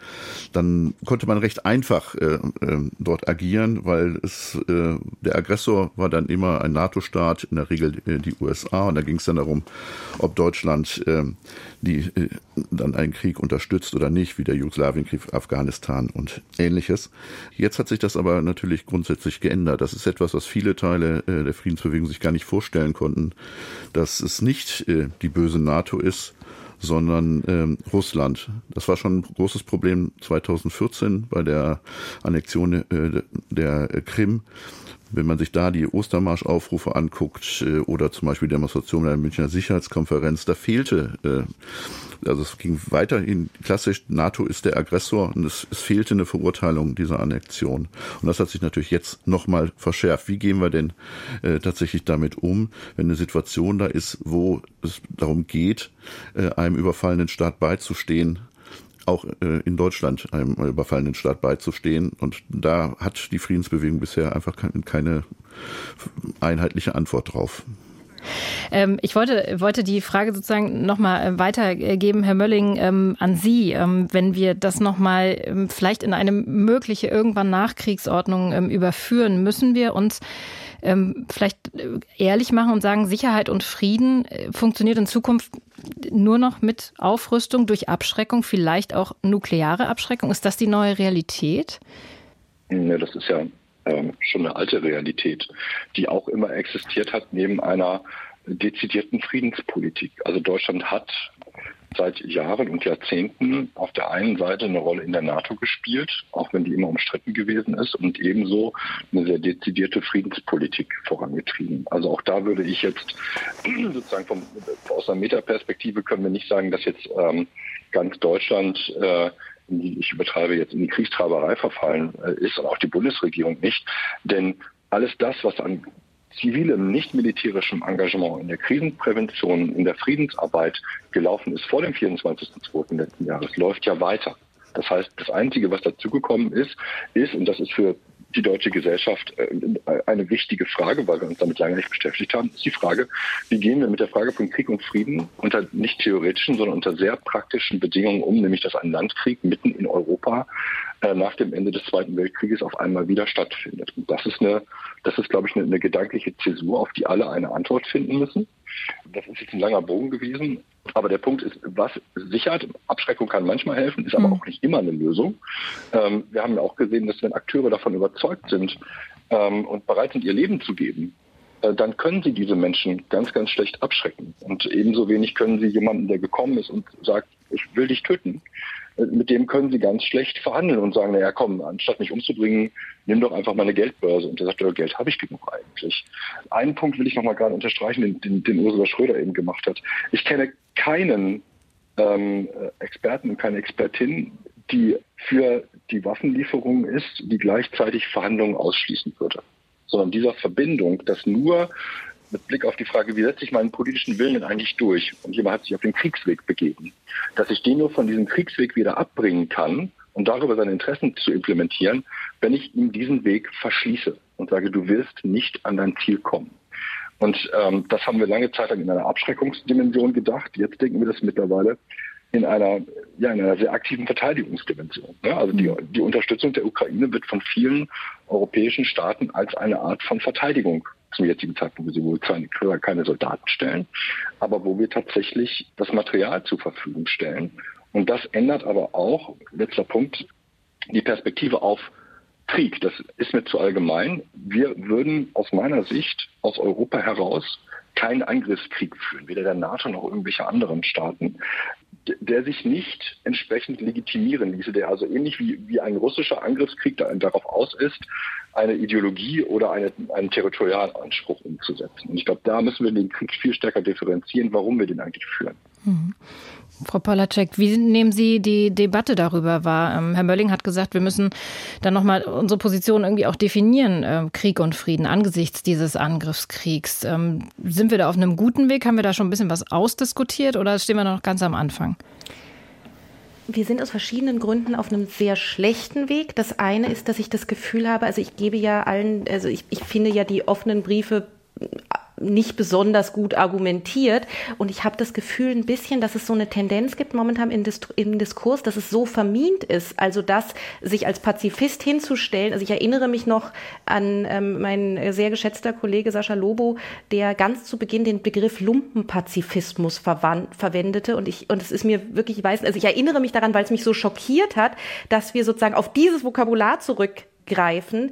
S3: dann konnte man recht einfach äh, äh, dort agieren, weil es äh, der Aggressor war dann immer ein NATO-Staat, in der Regel die USA, und da ging es dann darum, ob Deutschland äh, die äh, dann einen Krieg unterstützt oder nicht, wie der Jugoslawienkrieg, Afghanistan und ähnliches. Jetzt hat sich das aber natürlich grundsätzlich geändert. Das ist etwas, was viele Teile äh, der Friedensbewegung sich gar nicht vorstellen konnten, dass es nicht äh, die böse NATO ist, sondern ähm, Russland. Das war schon ein großes Problem 2014 bei der Annexion äh, der Krim wenn man sich da die Ostermarschaufrufe anguckt äh, oder zum Beispiel Demonstrationen der Münchner Sicherheitskonferenz, da fehlte, äh, also es ging weiterhin klassisch, NATO ist der Aggressor und es, es fehlte eine Verurteilung dieser Annexion. Und das hat sich natürlich jetzt nochmal verschärft. Wie gehen wir denn äh, tatsächlich damit um, wenn eine Situation da ist, wo es darum geht, einem überfallenen Staat beizustehen, auch äh, in Deutschland einem überfallenen Staat beizustehen. Und da hat die Friedensbewegung bisher einfach keine einheitliche Antwort drauf.
S2: Ähm, ich wollte, wollte die Frage sozusagen nochmal äh, weitergeben, Herr Mölling, ähm, an Sie. Ähm, wenn wir das nochmal ähm, vielleicht in eine mögliche irgendwann Nachkriegsordnung ähm, überführen, müssen wir uns ähm, vielleicht äh, ehrlich machen und sagen, Sicherheit und Frieden äh, funktioniert in Zukunft nur noch mit Aufrüstung durch Abschreckung, vielleicht auch nukleare Abschreckung. Ist das die neue Realität?
S5: Ja, das ist ja ähm, schon eine alte Realität, die auch immer existiert hat neben einer dezidierten Friedenspolitik. Also Deutschland hat seit Jahren und Jahrzehnten auf der einen Seite eine Rolle in der NATO gespielt, auch wenn die immer umstritten gewesen ist, und ebenso eine sehr dezidierte Friedenspolitik vorangetrieben. Also auch da würde ich jetzt sozusagen vom, aus einer Metaperspektive können wir nicht sagen, dass jetzt ähm, ganz Deutschland äh, die, ich übertreibe jetzt in die Kriegstreiberei verfallen äh, ist und auch die Bundesregierung nicht. Denn alles das, was an zivilem, nicht militärischem Engagement in der Krisenprävention, in der Friedensarbeit gelaufen ist vor dem 24.02. letzten Jahres, läuft ja weiter. Das heißt, das Einzige, was dazugekommen ist, ist, und das ist für die deutsche Gesellschaft äh, eine wichtige Frage, weil wir uns damit lange nicht beschäftigt haben, ist die Frage, wie gehen wir mit der Frage von Krieg und Frieden unter nicht theoretischen, sondern unter sehr praktischen Bedingungen um, nämlich dass ein Landkrieg mitten in Europa äh, nach dem Ende des Zweiten Weltkrieges auf einmal wieder stattfindet. Und das ist eine, das ist, glaube ich, eine, eine gedankliche Zäsur, auf die alle eine Antwort finden müssen. Das ist jetzt ein langer Bogen gewesen. Aber der Punkt ist, was Sicherheit, Abschreckung kann manchmal helfen, ist aber mhm. auch nicht immer eine Lösung. Ähm, wir haben ja auch gesehen, dass wenn Akteure davon überzeugt sind ähm, und bereit sind, ihr Leben zu geben, äh, dann können sie diese Menschen ganz, ganz schlecht abschrecken. Und ebenso wenig können sie jemanden, der gekommen ist und sagt, ich will dich töten, mit dem können sie ganz schlecht verhandeln und sagen, naja, komm, anstatt mich umzubringen, nimm doch einfach meine Geldbörse. Und der sagt, ja, Geld habe ich genug eigentlich. Einen Punkt will ich nochmal gerade unterstreichen, den, den, den Ursula Schröder eben gemacht hat. Ich kenne keinen ähm, Experten und keine Expertin, die für die Waffenlieferung ist, die gleichzeitig Verhandlungen ausschließen würde. Sondern dieser Verbindung, dass nur mit Blick auf die Frage, wie setze ich meinen politischen Willen denn eigentlich durch? Und jemand hat sich auf den Kriegsweg begeben. Dass ich den nur von diesem Kriegsweg wieder abbringen kann und darüber seine Interessen zu implementieren, wenn ich ihm diesen Weg verschließe und sage, du wirst nicht an dein Ziel kommen. Und ähm, das haben wir lange Zeit lang in einer Abschreckungsdimension gedacht. Jetzt denken wir das mittlerweile in einer, ja, in einer sehr aktiven Verteidigungsdimension. Ja, also die, die Unterstützung der Ukraine wird von vielen europäischen Staaten als eine Art von Verteidigung zum jetzigen Zeitpunkt, sie wohl keine, keine Soldaten stellen, aber wo wir tatsächlich das Material zur Verfügung stellen. Und das ändert aber auch, letzter Punkt, die Perspektive auf Krieg. Das ist mir zu allgemein. Wir würden aus meiner Sicht aus Europa heraus keinen Angriffskrieg führen, weder der NATO noch irgendwelche anderen Staaten, der sich nicht entsprechend legitimieren ließe, der also ähnlich wie, wie ein russischer Angriffskrieg darauf aus ist, eine Ideologie oder eine, einen Territorialanspruch umzusetzen. Und ich glaube, da müssen wir den Krieg viel stärker differenzieren, warum wir den eigentlich führen.
S2: Frau Polacek, wie nehmen Sie die Debatte darüber wahr? Ähm, Herr Mölling hat gesagt, wir müssen dann nochmal unsere Position irgendwie auch definieren, äh, Krieg und Frieden angesichts dieses Angriffskriegs. Ähm, sind wir da auf einem guten Weg? Haben wir da schon ein bisschen was ausdiskutiert oder stehen wir noch ganz am Anfang?
S4: Wir sind aus verschiedenen Gründen auf einem sehr schlechten Weg. Das eine ist, dass ich das Gefühl habe, also ich gebe ja allen, also ich, ich finde ja die offenen Briefe nicht besonders gut argumentiert. Und ich habe das Gefühl ein bisschen, dass es so eine Tendenz gibt momentan im, Diskurs, dass es so vermint ist. Also das, sich als Pazifist hinzustellen. Also ich erinnere mich noch an ähm, mein sehr geschätzter Kollege Sascha Lobo, der ganz zu Beginn den Begriff Lumpenpazifismus verwendete. Und ich, und es ist mir wirklich, ich weiß, also ich erinnere mich daran, weil es mich so schockiert hat, dass wir sozusagen auf dieses Vokabular zurück greifen,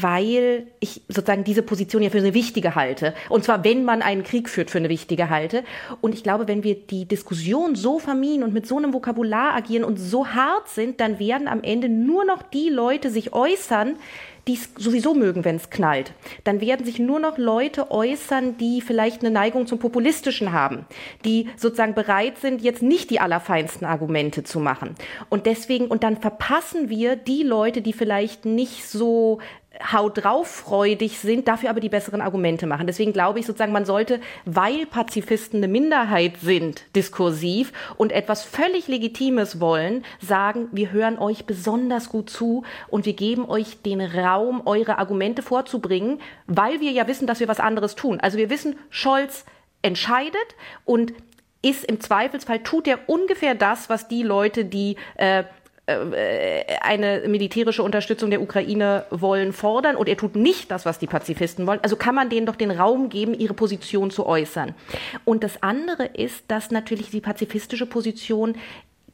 S4: weil ich sozusagen diese Position ja für eine wichtige halte. Und zwar, wenn man einen Krieg führt, für eine wichtige halte. Und ich glaube, wenn wir die Diskussion so vermieden und mit so einem Vokabular agieren und so hart sind, dann werden am Ende nur noch die Leute sich äußern, die es sowieso mögen, wenn es knallt. Dann werden sich nur noch Leute äußern, die vielleicht eine Neigung zum Populistischen haben, die sozusagen bereit sind, jetzt nicht die allerfeinsten Argumente zu machen. Und deswegen, und dann verpassen wir die Leute, die vielleicht nicht so haut drauf freudig sind, dafür aber die besseren Argumente machen. Deswegen glaube ich sozusagen, man sollte, weil Pazifisten eine Minderheit sind, diskursiv und etwas völlig Legitimes wollen, sagen, wir hören euch besonders gut zu und wir geben euch den Raum, eure Argumente vorzubringen, weil wir ja wissen, dass wir was anderes tun. Also wir wissen, Scholz entscheidet und ist im Zweifelsfall, tut er ungefähr das, was die Leute, die äh, eine militärische Unterstützung der Ukraine wollen, fordern und er tut nicht das, was die Pazifisten wollen. Also kann man denen doch den Raum geben, ihre Position zu äußern. Und das andere ist, dass natürlich die pazifistische Position,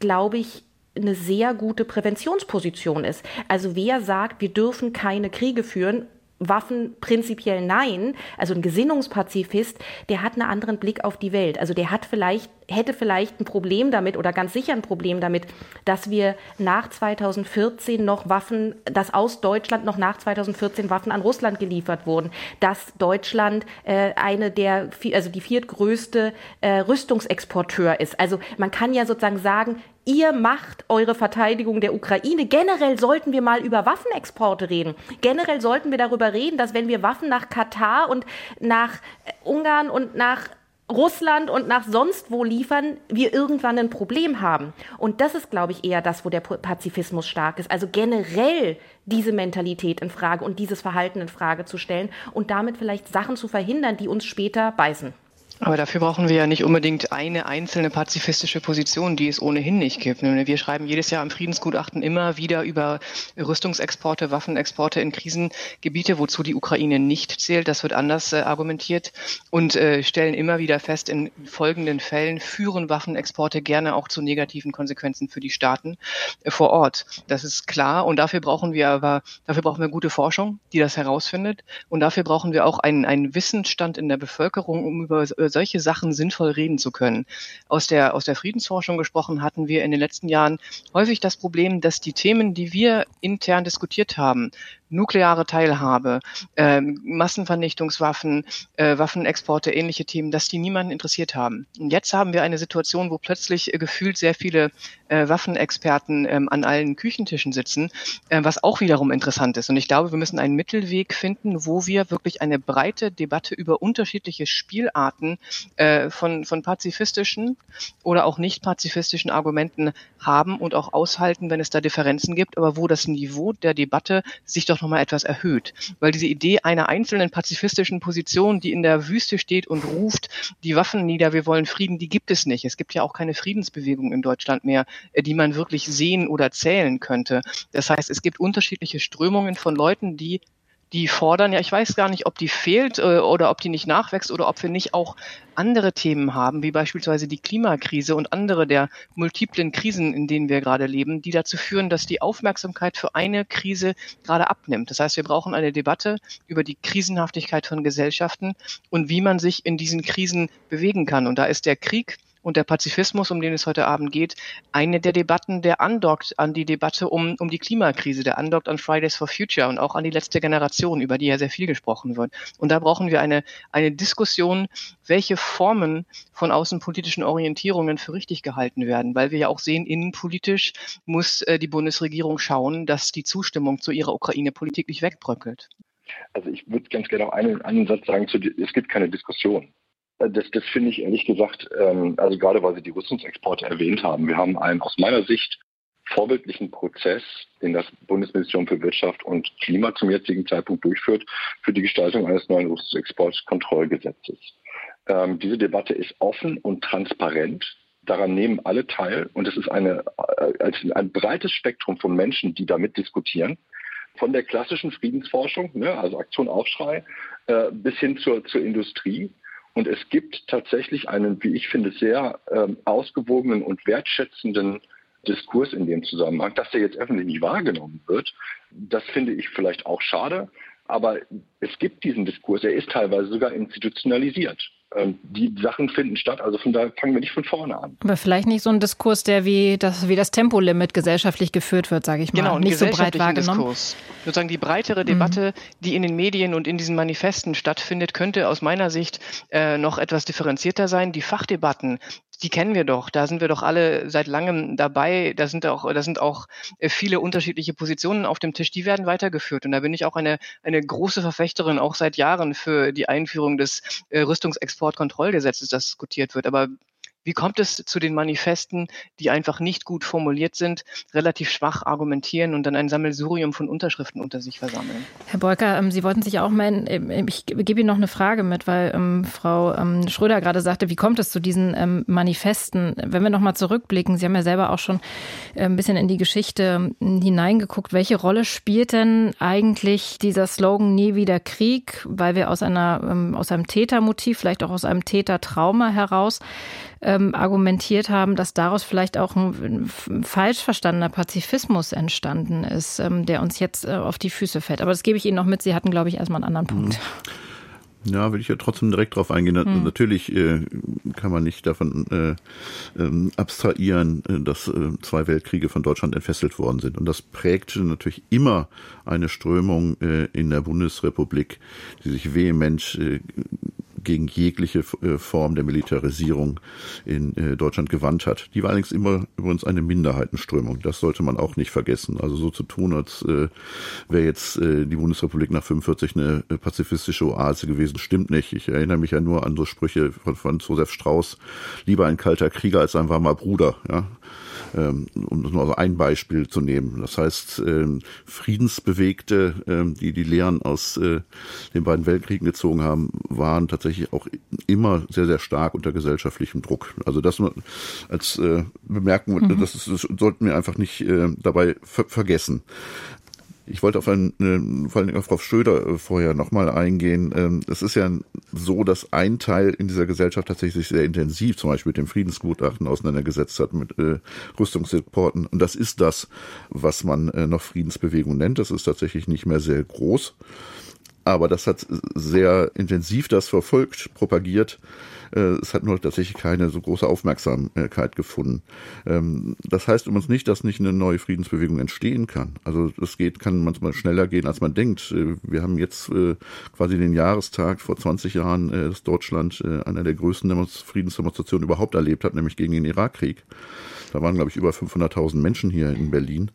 S4: glaube ich, eine sehr gute Präventionsposition ist. Also wer sagt, wir dürfen keine Kriege führen, Waffen prinzipiell nein. Also ein Gesinnungspazifist, der hat einen anderen Blick auf die Welt. Also der hat vielleicht, hätte vielleicht ein Problem damit oder ganz sicher ein Problem damit, dass wir nach 2014 noch Waffen, dass aus Deutschland noch nach 2014 Waffen an Russland geliefert wurden, dass Deutschland äh, eine der, also die viertgrößte äh, Rüstungsexporteur ist. Also man kann ja sozusagen sagen, ihr macht eure Verteidigung der Ukraine. Generell sollten wir mal über Waffenexporte reden. Generell sollten wir darüber reden, dass wenn wir Waffen nach Katar und nach Ungarn und nach Russland und nach sonst wo liefern, wir irgendwann ein Problem haben. Und das ist, glaube ich, eher das, wo der Pazifismus stark ist. Also generell diese Mentalität in Frage und dieses Verhalten in Frage zu stellen und damit vielleicht Sachen zu verhindern, die uns später beißen.
S6: Aber dafür brauchen wir ja nicht unbedingt eine einzelne pazifistische Position, die es ohnehin nicht gibt. Wir schreiben jedes Jahr im Friedensgutachten immer wieder über Rüstungsexporte, Waffenexporte in Krisengebiete, wozu die Ukraine nicht zählt. Das wird anders äh, argumentiert und äh, stellen immer wieder fest, in folgenden Fällen führen Waffenexporte gerne auch zu negativen Konsequenzen für die Staaten äh, vor Ort. Das ist klar und dafür brauchen wir aber, dafür brauchen wir gute Forschung, die das herausfindet und dafür brauchen wir auch einen, einen Wissensstand in der Bevölkerung, um über über solche Sachen sinnvoll reden zu können. Aus der, aus der Friedensforschung gesprochen hatten wir in den letzten Jahren häufig das Problem, dass die Themen, die wir intern diskutiert haben, nukleare Teilhabe, äh, Massenvernichtungswaffen, äh, Waffenexporte, ähnliche Themen, dass die niemanden interessiert haben. Und jetzt haben wir eine Situation, wo plötzlich äh, gefühlt sehr viele äh, Waffenexperten ähm, an allen Küchentischen sitzen, äh, was auch wiederum interessant ist. Und ich glaube, wir müssen einen Mittelweg finden, wo wir wirklich eine breite Debatte über unterschiedliche Spielarten äh, von, von pazifistischen oder auch nicht pazifistischen Argumenten haben und auch aushalten, wenn es da Differenzen gibt, aber wo das Niveau der Debatte sich doch nochmal etwas erhöht. Weil diese Idee einer einzelnen pazifistischen Position, die in der Wüste steht und ruft, die Waffen nieder, wir wollen Frieden, die gibt es nicht. Es gibt ja auch keine Friedensbewegung in Deutschland mehr, äh, die man wirklich sehen oder zählen könnte. Das heißt, es gibt unterschiedliche Strömungen von Leuten, die die fordern, ja, ich weiß gar nicht, ob die fehlt äh, oder ob die nicht nachwächst oder ob wir nicht auch andere Themen haben, wie beispielsweise die Klimakrise und andere der multiplen Krisen, in denen wir gerade leben, die dazu führen, dass die Aufmerksamkeit für eine Krise gerade abnimmt. Das heißt, wir brauchen eine Debatte über die Krisenhaftigkeit von Gesellschaften und wie man sich in diesen Krisen bewegen kann. Und da ist der Krieg und der Pazifismus, um den es heute Abend geht, eine der Debatten, der andockt an die Debatte um, um die Klimakrise, der andockt an Fridays for Future und auch an die letzte Generation, über die ja sehr viel gesprochen wird. Und da brauchen wir eine, eine Diskussion, welche Formen von außenpolitischen Orientierungen für richtig gehalten werden, weil wir ja auch sehen, innenpolitisch muss äh, die Bundesregierung schauen, dass die Zustimmung zu ihrer Ukraine-Politik nicht wegbröckelt.
S5: Also ich würde ganz gerne auch einen, einen Satz sagen, zu, es gibt keine Diskussion. Äh, das, das finde ich ehrlich gesagt, ähm, also gerade weil Sie die Rüstungsexporte erwähnt haben. Wir haben einen aus meiner Sicht vorbildlichen Prozess, den das Bundesministerium für Wirtschaft und Klima zum jetzigen Zeitpunkt durchführt, für die Gestaltung eines neuen Rüstungsexportkontrollgesetzes. Ähm, diese Debatte ist offen und transparent. Daran nehmen alle teil und es ist eine, äh, ein breites Spektrum von Menschen, die damit diskutieren. Von der klassischen Friedensforschung, ne, also Aktion Aufschrei, äh, bis hin zur, zur Industrie. Und es gibt tatsächlich einen, wie ich finde, sehr ähm, ausgewogenen und wertschätzenden Diskurs in dem Zusammenhang. Dass der jetzt öffentlich nicht wahrgenommen wird, das finde ich vielleicht auch schade. Aber es gibt diesen Diskurs, er ist teilweise sogar institutionalisiert. Ähm, die Sachen finden statt. Also von daher fangen wir nicht von vorne an.
S2: Aber vielleicht nicht so ein Diskurs, der wie das, wie das Tempolimit gesellschaftlich geführt wird, sage ich mal.
S6: Genau,
S2: nicht
S6: so breit wahrgenommen. Diskurs. Sozusagen die breitere mhm. Debatte, mhm. die in den Medien und in diesen Manifesten stattfindet, könnte aus meiner Sicht äh, noch etwas differenzierter sein. Die Fachdebatten, die kennen wir doch. Da sind wir doch alle seit langem dabei. Da sind auch, da sind auch äh, viele unterschiedliche Positionen auf dem Tisch. Die werden weitergeführt. Und da bin ich auch eine, eine große Verfechterin, auch seit Jahren für die Einführung des äh, Rüstungsexportkontrollgesetzes, das diskutiert wird. Aber wie kommt es zu den Manifesten, die einfach nicht gut formuliert sind, relativ schwach argumentieren und dann ein Sammelsurium von Unterschriften unter sich versammeln?
S2: Herr Beuker, ähm, Sie wollten sich auch melden. Ähm, ich gebe Ihnen noch eine Frage mit, weil ähm, Frau ähm, Schröder gerade sagte, wie kommt es zu diesen ähm, Manifesten? Wenn wir nochmal zurückblicken, Sie haben ja selber auch schon äh, ein bisschen in die Geschichte ähm, hineingeguckt. Welche Rolle spielt denn eigentlich dieser Slogan Nie wieder Krieg? Weil wir aus einer, aus einem Tätermotiv, vielleicht auch aus einem Tätertrauma heraus ähm, argumentiert haben, dass daraus vielleicht auch ein, ein falsch verstandener Pazifismus entstanden ist, ähm, der uns jetzt äh, auf die Füße fällt. Aber das gebe ich Ihnen noch mit. Sie hatten, glaube ich, erstmal einen anderen Punkt.
S3: Mhm. Ja, will ich ja trotzdem direkt drauf eingehen. Hm. Natürlich äh, kann man nicht davon äh, ähm, abstrahieren, äh, dass äh, zwei Weltkriege von Deutschland entfesselt worden sind. Und das prägt natürlich immer eine Strömung äh, in der Bundesrepublik, die sich vehement äh, gegen jegliche äh, Form der Militarisierung in äh, Deutschland gewandt hat. Die war allerdings immer übrigens eine Minderheitenströmung. Das sollte man auch nicht vergessen. Also so zu tun, als äh, wäre jetzt die Bundesrepublik nach 45 eine pazifistische Oase gewesen, stimmt nicht. Ich erinnere mich ja nur an so Sprüche von, von Josef Strauß, lieber ein kalter Krieger als ein warmer Bruder. Ja? Ähm, um nur also ein Beispiel zu nehmen. Das heißt, ähm, Friedensbewegte, ähm, die die Lehren aus äh, den beiden Weltkriegen gezogen haben, waren tatsächlich auch immer sehr, sehr stark unter gesellschaftlichem Druck. Also das nur als äh, Bemerkung, mhm. das, ist, das sollten wir einfach nicht äh, dabei ver vergessen. Ich wollte auf einen, äh, vor allem auf Frau Schröder äh, vorher nochmal eingehen. Ähm, es ist ja so, dass ein Teil in dieser Gesellschaft tatsächlich sehr intensiv zum Beispiel mit dem Friedensgutachten auseinandergesetzt hat, mit äh, Rüstungsreporten. Und das ist das, was man noch Friedensbewegung nennt. Das ist tatsächlich nicht mehr sehr groß. Aber das hat sehr intensiv das verfolgt, propagiert es hat nur tatsächlich keine so große Aufmerksamkeit gefunden. Ähm, das heißt übrigens nicht, dass nicht eine neue Friedensbewegung entstehen kann. Also es geht, kann manchmal schneller gehen, als man denkt. Äh, wir haben jetzt äh, quasi den Jahrestag vor 20 Jahren, dass Deutschland einer der größten Friedensdemonstrationen überhaupt erlebt hat, nämlich gegen den Irakkrieg. Da waren, glaube ich, über 500.000 Menschen hier in Berlin.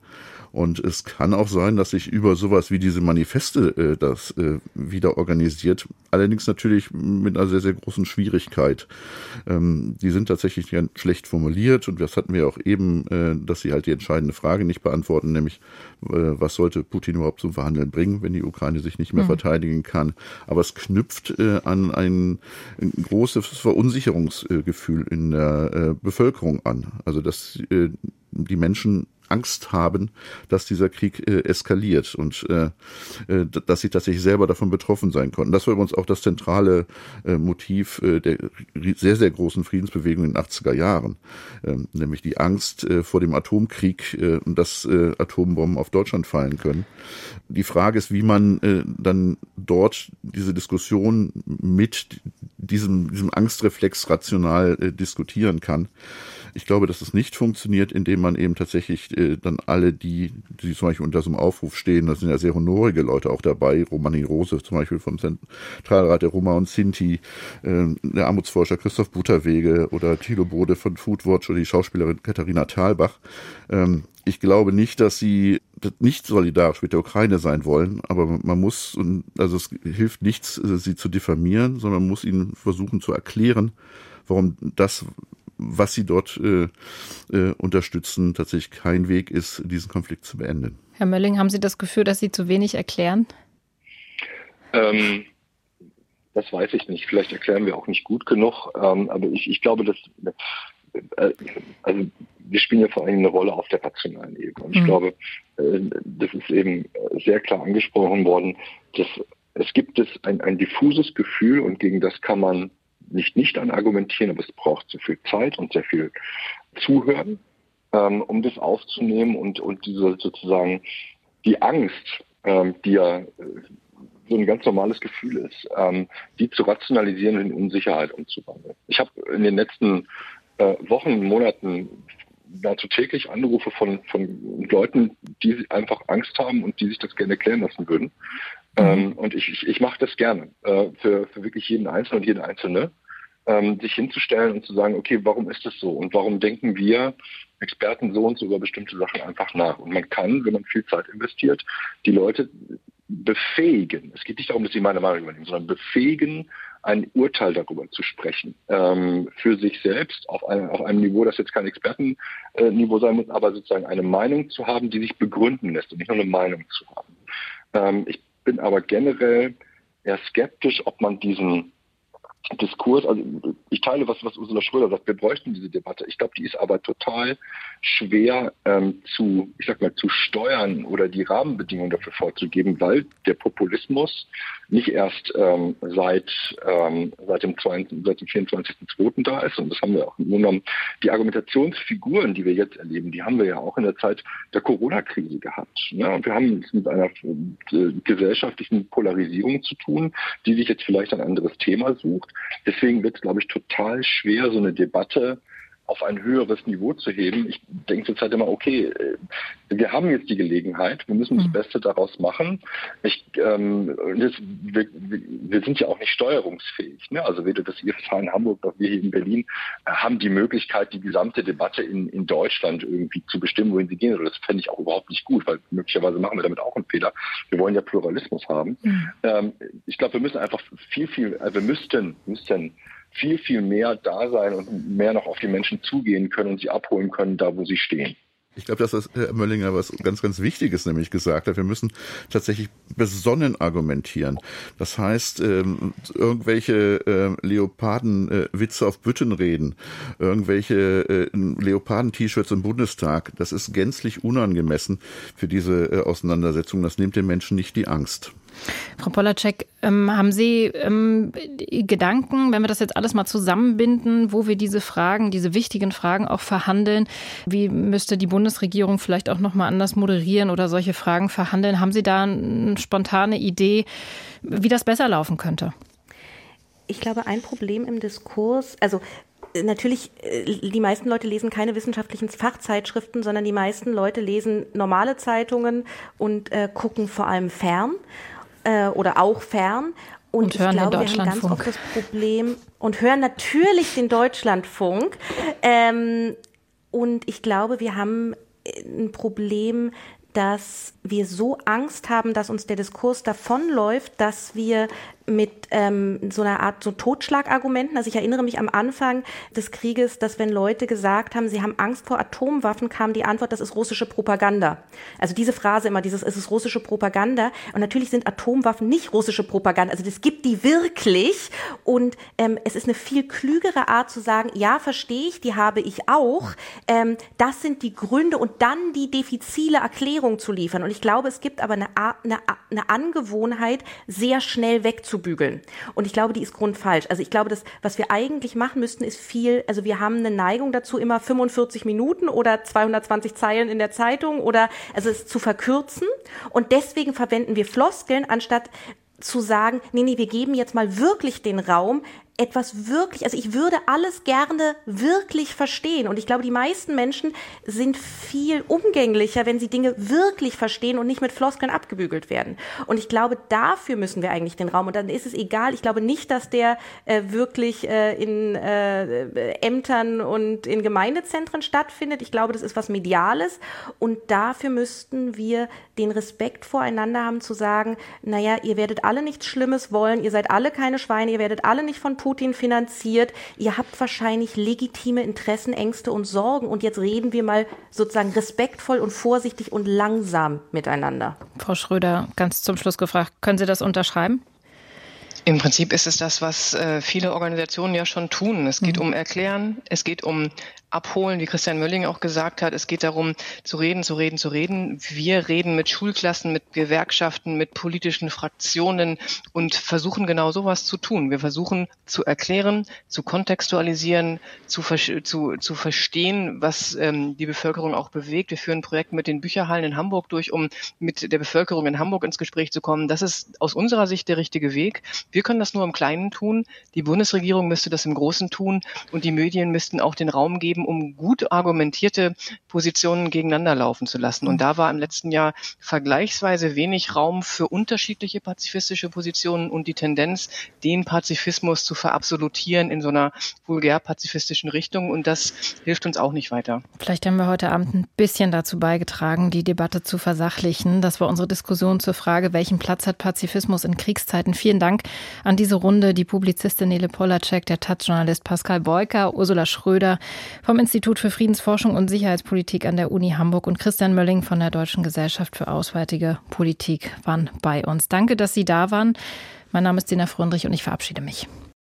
S3: Und es kann auch sein, dass sich über sowas wie diese Manifeste äh, das äh, wieder organisiert. Allerdings natürlich mit einer sehr, sehr großen Schwierigkeit. Ähm, die sind tatsächlich ganz schlecht formuliert und das hatten wir auch eben, äh, dass sie halt die entscheidende Frage nicht beantworten, nämlich äh, was sollte Putin überhaupt zum Verhandeln bringen, wenn die Ukraine sich nicht mehr mhm. verteidigen kann. Aber es knüpft äh, an ein, ein großes Verunsicherungsgefühl in der äh, Bevölkerung an. Also dass die Menschen Angst haben, dass dieser Krieg äh, eskaliert und äh, äh, dass sie tatsächlich selber davon betroffen sein konnten. Das war übrigens auch das zentrale äh, Motiv äh, der sehr, sehr großen Friedensbewegung in den 80er Jahren, äh, nämlich die Angst äh, vor dem Atomkrieg äh, und dass äh, Atombomben auf Deutschland fallen können. Die Frage ist, wie man äh, dann dort diese Diskussion mit diesem, diesem Angstreflex rational äh, diskutieren kann. Ich glaube, dass es nicht funktioniert, indem man eben tatsächlich äh, dann alle die, die zum Beispiel unter so einem Aufruf stehen, da sind ja sehr honorige Leute auch dabei, Romani Rose zum Beispiel vom Zentralrat der Roma und Sinti, äh, der Armutsforscher Christoph Butterwege oder Thilo Bode von Foodwatch oder die Schauspielerin Katharina Thalbach. Ähm, ich glaube nicht, dass sie nicht solidarisch mit der Ukraine sein wollen, aber man muss, also es hilft nichts, sie zu diffamieren, sondern man muss ihnen versuchen zu erklären, warum das, was sie dort äh, äh, unterstützen, tatsächlich kein Weg ist, diesen Konflikt zu beenden.
S2: Herr Mölling, haben Sie das Gefühl, dass Sie zu wenig erklären?
S5: Ähm, das weiß ich nicht. Vielleicht erklären wir auch nicht gut genug. Ähm, aber ich, ich glaube, dass äh, also wir spielen ja vor allem eine Rolle auf der nationalen Ebene. Und ich mhm. glaube, äh, das ist eben sehr klar angesprochen worden, dass es gibt es ein, ein diffuses Gefühl und gegen das kann man nicht nicht an argumentieren, aber es braucht sehr viel Zeit und sehr viel Zuhören, ähm, um das aufzunehmen und, und diese sozusagen die Angst, ähm, die ja äh, so ein ganz normales Gefühl ist, ähm, die zu rationalisieren und in Unsicherheit umzuwandeln. Ich habe in den letzten äh, Wochen, Monaten nahezu täglich Anrufe von, von Leuten, die einfach Angst haben und die sich das gerne klären lassen würden. Mhm. Ähm, und ich, ich, ich mache das gerne äh, für, für wirklich jeden Einzelnen und jede Einzelne, ähm, sich hinzustellen und zu sagen, okay, warum ist das so und warum denken wir Experten so und so über bestimmte Sachen einfach nach. Und man kann, wenn man viel Zeit investiert, die Leute befähigen. Es geht nicht darum, dass sie meine Meinung übernehmen, sondern befähigen, ein Urteil darüber zu sprechen. Ähm, für sich selbst auf einem, auf einem Niveau, das jetzt kein Expertenniveau sein muss, aber sozusagen eine Meinung zu haben, die sich begründen lässt und nicht nur eine Meinung zu haben. Ähm, ich bin aber generell eher skeptisch, ob man diesen Diskurs, also ich teile was, was Ursula Schröder sagt, wir bräuchten diese Debatte. Ich glaube, die ist aber total schwer ähm, zu, ich sag mal, zu steuern oder die Rahmenbedingungen dafür vorzugeben, weil der Populismus nicht erst ähm, seit, ähm, seit dem, dem 24.02. da ist. Und das haben wir auch genommen. Die Argumentationsfiguren, die wir jetzt erleben, die haben wir ja auch in der Zeit der Corona-Krise gehabt. Ne? Und wir haben es mit einer äh, gesellschaftlichen Polarisierung zu tun, die sich jetzt vielleicht ein anderes Thema sucht. Deswegen wird es, glaube ich, total schwer, so eine Debatte auf ein höheres Niveau zu heben. Ich denke zurzeit immer, okay, äh, wir haben jetzt die Gelegenheit, wir müssen das mhm. Beste daraus machen. Ich, ähm, das, wir, wir, sind ja auch nicht steuerungsfähig. Ne? Also weder das IFH in Hamburg noch wir hier in Berlin äh, haben die Möglichkeit, die gesamte Debatte in, in Deutschland irgendwie zu bestimmen, wohin sie gehen. Oder das fände ich auch überhaupt nicht gut, weil möglicherweise machen wir damit auch einen Fehler. Wir wollen ja Pluralismus haben. Mhm. Ähm, ich glaube, wir müssen einfach viel, viel, äh, wir müssten, müssten viel, viel mehr da sein und mehr noch auf die Menschen zugehen können und sie abholen können, da wo sie stehen.
S3: Ich glaube, dass das Herr Möllinger was ganz, ganz Wichtiges nämlich gesagt hat. Wir müssen tatsächlich besonnen argumentieren. Das heißt, ähm, irgendwelche äh, Leoparden-Witze äh, auf Bütten reden, irgendwelche äh, Leoparden-T-Shirts im Bundestag, das ist gänzlich unangemessen für diese äh, Auseinandersetzung. Das nimmt den Menschen nicht die Angst.
S2: Frau Polacek, ähm, haben Sie ähm, Gedanken, wenn wir das jetzt alles mal zusammenbinden, wo wir diese Fragen, diese wichtigen Fragen auch verhandeln? Wie müsste die Bundesregierung vielleicht auch noch mal anders moderieren oder solche Fragen verhandeln? Haben Sie da eine spontane Idee, wie das besser laufen könnte?
S4: Ich glaube, ein Problem im Diskurs, also natürlich, äh, die meisten Leute lesen keine wissenschaftlichen Fachzeitschriften, sondern die meisten Leute lesen normale Zeitungen und äh, gucken vor allem fern äh, oder auch fern.
S2: Und, und
S4: ich glaube, wir haben ganz oft das Problem und hören natürlich den Deutschlandfunk. Ähm, und ich glaube, wir haben ein Problem, dass wir so Angst haben, dass uns der Diskurs davonläuft, dass wir mit ähm, so einer Art so Totschlagargumenten. Also ich erinnere mich am Anfang des Krieges, dass wenn Leute gesagt haben, sie haben Angst vor Atomwaffen, kam die Antwort, das ist russische Propaganda. Also diese Phrase immer, dieses, es ist russische Propaganda. Und natürlich sind Atomwaffen nicht russische Propaganda. Also es gibt die wirklich. Und ähm, es ist eine viel klügere Art zu sagen, ja, verstehe ich, die habe ich auch. Ähm, das sind die Gründe und dann die defizile Erklärung zu liefern. Und ich glaube, es gibt aber eine, eine, eine Angewohnheit, sehr schnell aufzubügeln. Und ich glaube, die ist grundfalsch. Also ich glaube, das, was wir eigentlich machen müssten, ist viel, also wir haben eine Neigung dazu, immer 45 Minuten oder 220 Zeilen in der Zeitung oder also es zu verkürzen. Und deswegen verwenden wir Floskeln, anstatt zu sagen, nee, nee, wir geben jetzt mal wirklich den Raum, etwas wirklich, also ich würde alles gerne wirklich verstehen. Und ich glaube, die meisten Menschen sind viel umgänglicher, wenn sie Dinge wirklich verstehen und nicht mit Floskeln abgebügelt werden. Und ich glaube, dafür müssen wir eigentlich den Raum. Und dann ist es egal. Ich glaube nicht, dass der äh, wirklich äh, in äh, Ämtern und in Gemeindezentren stattfindet. Ich glaube, das ist was Mediales. Und dafür müssten wir den Respekt voreinander haben zu sagen, naja, ihr werdet alle nichts Schlimmes wollen, ihr seid alle keine Schweine, ihr werdet alle nicht von Putin Putin finanziert. Ihr habt wahrscheinlich legitime Interessen, Ängste und Sorgen. Und jetzt reden wir mal sozusagen respektvoll und vorsichtig und langsam miteinander.
S2: Frau Schröder, ganz zum Schluss gefragt, können Sie das unterschreiben?
S6: Im Prinzip ist es das, was äh, viele Organisationen ja schon tun. Es geht mhm. um Erklären, es geht um abholen, wie Christian Mölling auch gesagt hat. Es geht darum, zu reden, zu reden, zu reden. Wir reden mit Schulklassen, mit Gewerkschaften, mit politischen Fraktionen und versuchen genau sowas zu tun. Wir versuchen zu erklären, zu kontextualisieren, zu, zu, zu verstehen, was ähm, die Bevölkerung auch bewegt. Wir führen ein Projekt mit den Bücherhallen in Hamburg durch, um mit der Bevölkerung in Hamburg ins Gespräch zu kommen. Das ist aus unserer Sicht der richtige Weg. Wir können das nur im Kleinen tun. Die Bundesregierung müsste das im Großen tun und die Medien müssten auch den Raum geben, eben um gut argumentierte Positionen gegeneinander laufen zu lassen. Und da war im letzten Jahr vergleichsweise wenig Raum für unterschiedliche pazifistische Positionen und die Tendenz, den Pazifismus zu verabsolutieren in so einer vulgär-pazifistischen Richtung. Und das hilft uns auch nicht weiter.
S2: Vielleicht haben wir heute Abend ein bisschen dazu beigetragen, die Debatte zu versachlichen. Das war unsere Diskussion zur Frage, welchen Platz hat Pazifismus in Kriegszeiten. Vielen Dank an diese Runde. Die Publizistin Nele Polacek, der Taz-Journalist Pascal Beuker, Ursula Schröder vom Institut für Friedensforschung und Sicherheitspolitik an der Uni Hamburg und Christian Mölling von der Deutschen Gesellschaft für Auswärtige Politik waren bei uns. Danke, dass Sie da waren. Mein Name ist Dina Fröndrich und ich verabschiede mich.